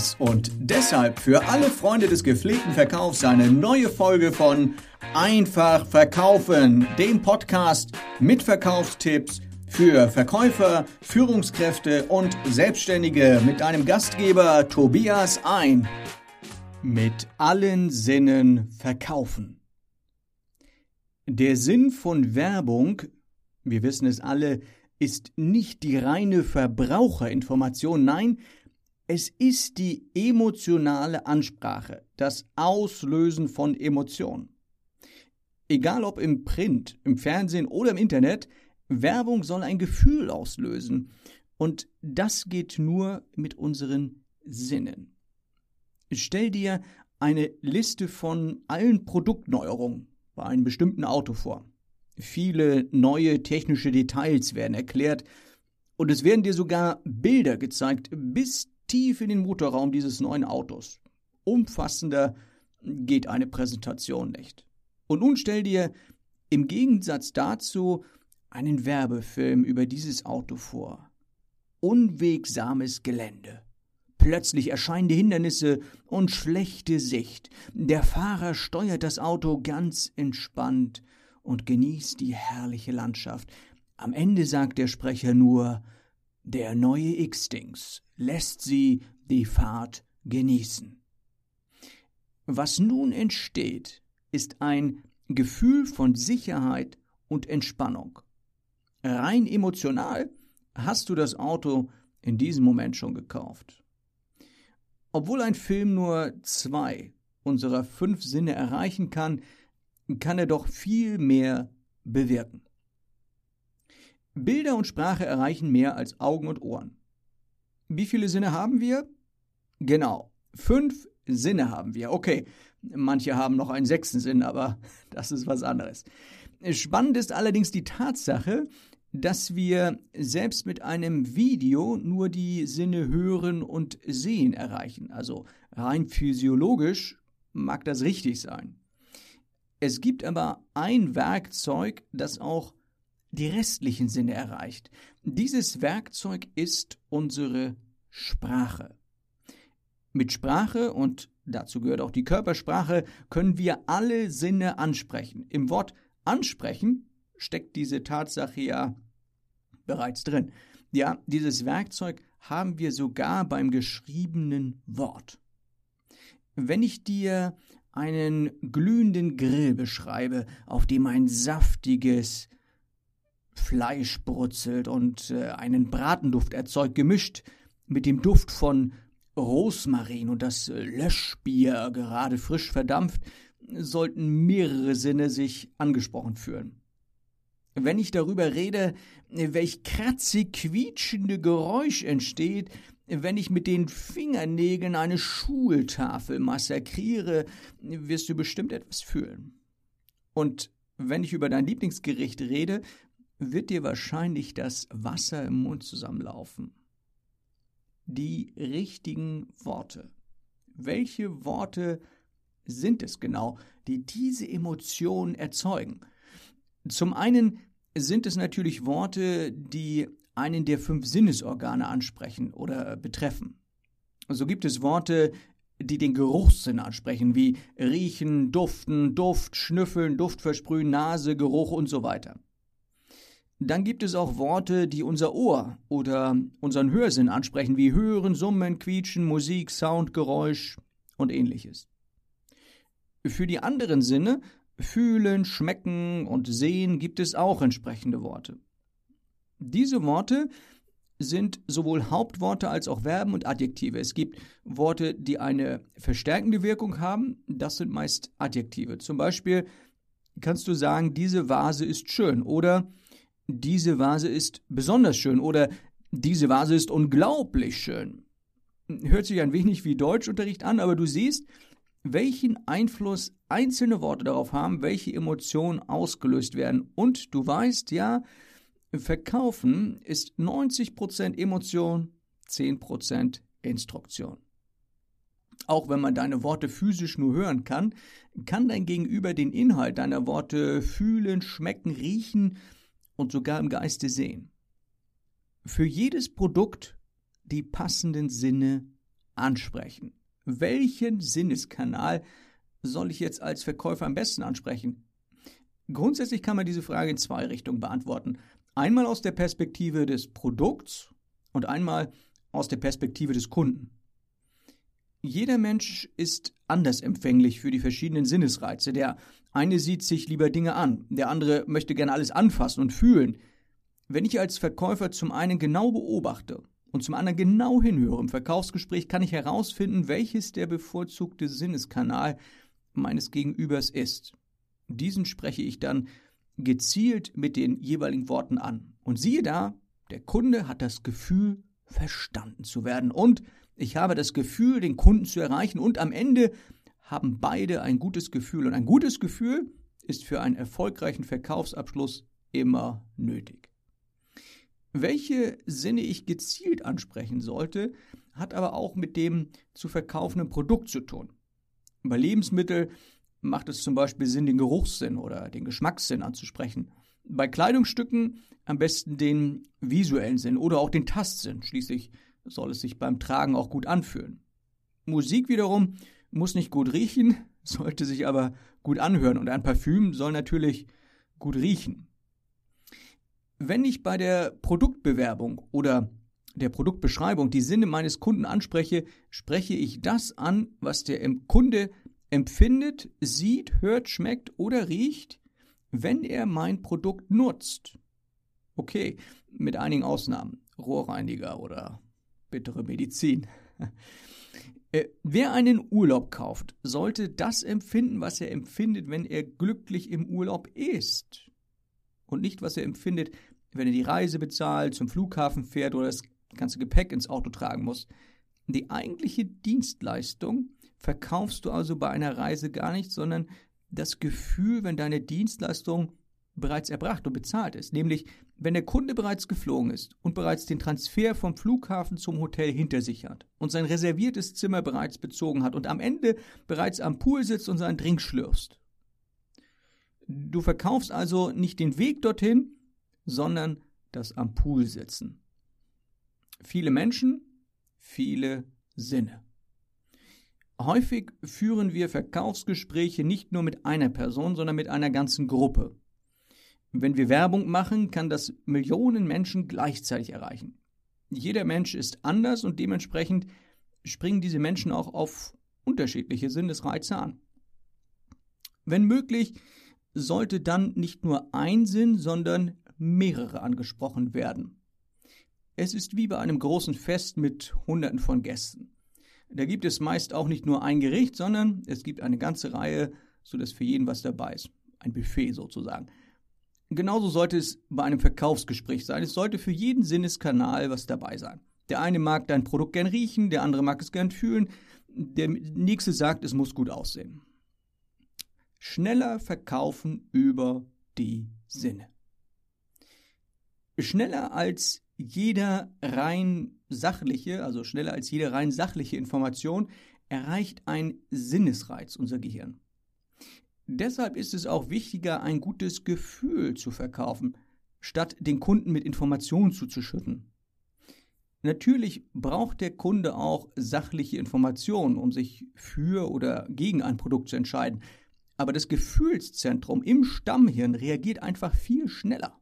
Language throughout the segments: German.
Tobias und deshalb für alle Freunde des gepflegten Verkaufs eine neue Folge von Einfach Verkaufen, dem Podcast mit Verkaufstipps für Verkäufer, Führungskräfte und Selbstständige mit einem Gastgeber Tobias ein. Mit allen Sinnen verkaufen. Der Sinn von Werbung, wir wissen es alle, ist nicht die reine Verbraucherinformation, nein, es ist die emotionale Ansprache, das Auslösen von Emotionen. Egal ob im Print, im Fernsehen oder im Internet, Werbung soll ein Gefühl auslösen. Und das geht nur mit unseren Sinnen. Stell dir eine Liste von allen Produktneuerungen bei einem bestimmten Auto vor. Viele neue technische Details werden erklärt und es werden dir sogar Bilder gezeigt, bis tief in den Motorraum dieses neuen Autos. Umfassender geht eine Präsentation nicht. Und nun stell dir im Gegensatz dazu einen Werbefilm über dieses Auto vor. Unwegsames Gelände. Plötzlich erscheinende Hindernisse und schlechte Sicht. Der Fahrer steuert das Auto ganz entspannt und genießt die herrliche Landschaft. Am Ende sagt der Sprecher nur der neue X-Dings lässt sie die Fahrt genießen. Was nun entsteht, ist ein Gefühl von Sicherheit und Entspannung. Rein emotional hast du das Auto in diesem Moment schon gekauft. Obwohl ein Film nur zwei unserer fünf Sinne erreichen kann, kann er doch viel mehr bewirken. Bilder und Sprache erreichen mehr als Augen und Ohren. Wie viele Sinne haben wir? Genau, fünf Sinne haben wir. Okay, manche haben noch einen sechsten Sinn, aber das ist was anderes. Spannend ist allerdings die Tatsache, dass wir selbst mit einem Video nur die Sinne hören und sehen erreichen. Also rein physiologisch mag das richtig sein. Es gibt aber ein Werkzeug, das auch die restlichen Sinne erreicht. Dieses Werkzeug ist unsere Sprache. Mit Sprache, und dazu gehört auch die Körpersprache, können wir alle Sinne ansprechen. Im Wort ansprechen steckt diese Tatsache ja bereits drin. Ja, dieses Werkzeug haben wir sogar beim geschriebenen Wort. Wenn ich dir einen glühenden Grill beschreibe, auf dem ein saftiges, Fleisch brutzelt und äh, einen Bratenduft erzeugt, gemischt mit dem Duft von Rosmarin und das äh, Löschbier gerade frisch verdampft, sollten mehrere Sinne sich angesprochen fühlen. Wenn ich darüber rede, welch kratzig quietschende Geräusch entsteht, wenn ich mit den Fingernägeln eine Schultafel massakriere, wirst du bestimmt etwas fühlen. Und wenn ich über dein Lieblingsgericht rede, wird dir wahrscheinlich das Wasser im Mund zusammenlaufen. Die richtigen Worte. Welche Worte sind es genau, die diese Emotionen erzeugen? Zum einen sind es natürlich Worte, die einen der fünf Sinnesorgane ansprechen oder betreffen. So gibt es Worte, die den Geruchssinn ansprechen, wie riechen, duften, Duft, schnüffeln, Duft versprühen, Nase, Geruch und so weiter. Dann gibt es auch Worte, die unser Ohr oder unseren Hörsinn ansprechen, wie Hören, Summen, Quietschen, Musik, Sound, Geräusch und ähnliches. Für die anderen Sinne, Fühlen, Schmecken und Sehen, gibt es auch entsprechende Worte. Diese Worte sind sowohl Hauptworte als auch Verben und Adjektive. Es gibt Worte, die eine verstärkende Wirkung haben, das sind meist Adjektive. Zum Beispiel kannst du sagen, diese Vase ist schön oder diese Vase ist besonders schön oder diese Vase ist unglaublich schön. Hört sich ein wenig wie Deutschunterricht an, aber du siehst, welchen Einfluss einzelne Worte darauf haben, welche Emotionen ausgelöst werden. Und du weißt ja, Verkaufen ist 90% Emotion, 10% Instruktion. Auch wenn man deine Worte physisch nur hören kann, kann dein Gegenüber den Inhalt deiner Worte fühlen, schmecken, riechen und sogar im Geiste sehen. Für jedes Produkt die passenden Sinne ansprechen. Welchen Sinneskanal soll ich jetzt als Verkäufer am besten ansprechen? Grundsätzlich kann man diese Frage in zwei Richtungen beantworten. Einmal aus der Perspektive des Produkts und einmal aus der Perspektive des Kunden. Jeder Mensch ist anders empfänglich für die verschiedenen Sinnesreize. Der eine sieht sich lieber Dinge an, der andere möchte gerne alles anfassen und fühlen. Wenn ich als Verkäufer zum einen genau beobachte und zum anderen genau hinhöre im Verkaufsgespräch, kann ich herausfinden, welches der bevorzugte Sinneskanal meines Gegenübers ist. Diesen spreche ich dann gezielt mit den jeweiligen Worten an. Und siehe da, der Kunde hat das Gefühl, verstanden zu werden. Und ich habe das Gefühl, den Kunden zu erreichen. Und am Ende haben beide ein gutes Gefühl. Und ein gutes Gefühl ist für einen erfolgreichen Verkaufsabschluss immer nötig. Welche Sinne ich gezielt ansprechen sollte, hat aber auch mit dem zu verkaufenden Produkt zu tun. Bei Lebensmitteln macht es zum Beispiel Sinn, den Geruchssinn oder den Geschmackssinn anzusprechen. Bei Kleidungsstücken am besten den visuellen Sinn oder auch den Tastsinn. Schließlich soll es sich beim Tragen auch gut anfühlen. Musik wiederum muss nicht gut riechen, sollte sich aber gut anhören und ein Parfüm soll natürlich gut riechen. Wenn ich bei der Produktbewerbung oder der Produktbeschreibung die Sinne meines Kunden anspreche, spreche ich das an, was der Kunde empfindet, sieht, hört, schmeckt oder riecht, wenn er mein Produkt nutzt. Okay, mit einigen Ausnahmen. Rohrreiniger oder bittere Medizin. Äh, wer einen Urlaub kauft, sollte das empfinden, was er empfindet, wenn er glücklich im Urlaub ist. Und nicht, was er empfindet, wenn er die Reise bezahlt, zum Flughafen fährt oder das ganze Gepäck ins Auto tragen muss. Die eigentliche Dienstleistung verkaufst du also bei einer Reise gar nicht, sondern das Gefühl, wenn deine Dienstleistung bereits erbracht und bezahlt ist. Nämlich, wenn der Kunde bereits geflogen ist und bereits den Transfer vom Flughafen zum Hotel hinter sich hat und sein reserviertes Zimmer bereits bezogen hat und am Ende bereits am Pool sitzt und seinen Drink schlürfst. Du verkaufst also nicht den Weg dorthin, sondern das am Pool sitzen. Viele Menschen, viele Sinne. Häufig führen wir Verkaufsgespräche nicht nur mit einer Person, sondern mit einer ganzen Gruppe. Wenn wir Werbung machen, kann das Millionen Menschen gleichzeitig erreichen. Jeder Mensch ist anders und dementsprechend springen diese Menschen auch auf unterschiedliche Sinnesreize an. Wenn möglich, sollte dann nicht nur ein Sinn, sondern mehrere angesprochen werden. Es ist wie bei einem großen Fest mit Hunderten von Gästen. Da gibt es meist auch nicht nur ein Gericht, sondern es gibt eine ganze Reihe, sodass für jeden was dabei ist. Ein Buffet sozusagen. Genauso sollte es bei einem Verkaufsgespräch sein. Es sollte für jeden Sinneskanal was dabei sein. Der eine mag dein Produkt gern riechen, der andere mag es gern fühlen, der nächste sagt, es muss gut aussehen. Schneller verkaufen über die Sinne. Schneller als jeder rein sachliche, also schneller als jede rein sachliche Information, erreicht ein Sinnesreiz unser Gehirn. Deshalb ist es auch wichtiger, ein gutes Gefühl zu verkaufen, statt den Kunden mit Informationen zuzuschütten. Natürlich braucht der Kunde auch sachliche Informationen, um sich für oder gegen ein Produkt zu entscheiden, aber das Gefühlszentrum im Stammhirn reagiert einfach viel schneller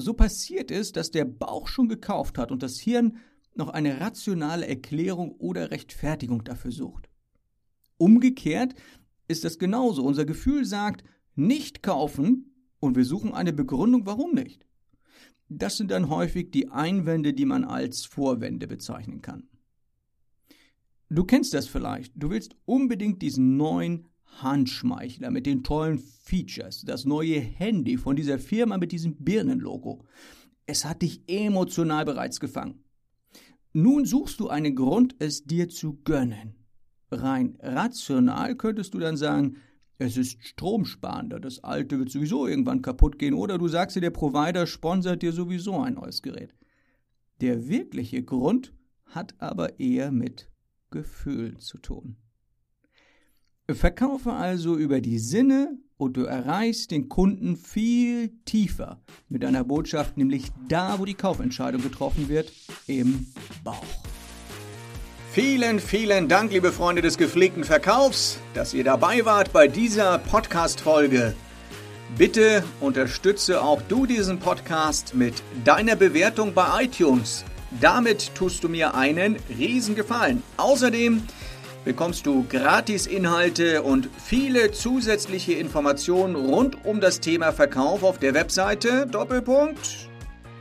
so passiert es, dass der Bauch schon gekauft hat und das Hirn noch eine rationale Erklärung oder Rechtfertigung dafür sucht. Umgekehrt ist das genauso. Unser Gefühl sagt, nicht kaufen und wir suchen eine Begründung, warum nicht. Das sind dann häufig die Einwände, die man als Vorwände bezeichnen kann. Du kennst das vielleicht. Du willst unbedingt diesen neuen Handschmeichler mit den tollen Features, das neue Handy von dieser Firma mit diesem Birnenlogo. Es hat dich emotional bereits gefangen. Nun suchst du einen Grund, es dir zu gönnen. Rein rational könntest du dann sagen, es ist stromsparender, das alte wird sowieso irgendwann kaputt gehen, oder du sagst dir, der Provider sponsert dir sowieso ein neues Gerät. Der wirkliche Grund hat aber eher mit Gefühl zu tun. Verkaufe also über die Sinne und du erreichst den Kunden viel tiefer mit deiner Botschaft, nämlich da, wo die Kaufentscheidung getroffen wird, im Bauch. Vielen, vielen Dank, liebe Freunde des gepflegten Verkaufs, dass ihr dabei wart bei dieser Podcast-Folge. Bitte unterstütze auch du diesen Podcast mit deiner Bewertung bei iTunes. Damit tust du mir einen riesen Gefallen. Außerdem bekommst du Gratis-Inhalte und viele zusätzliche Informationen rund um das Thema Verkauf auf der Webseite Doppelpunkt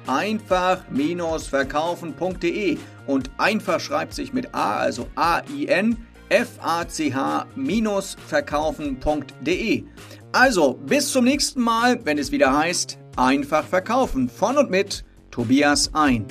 einfach-verkaufen.de und einfach schreibt sich mit A, also A-I-N, F-A-C-H-verkaufen.de. Also, bis zum nächsten Mal, wenn es wieder heißt, einfach verkaufen. Von und mit Tobias ein.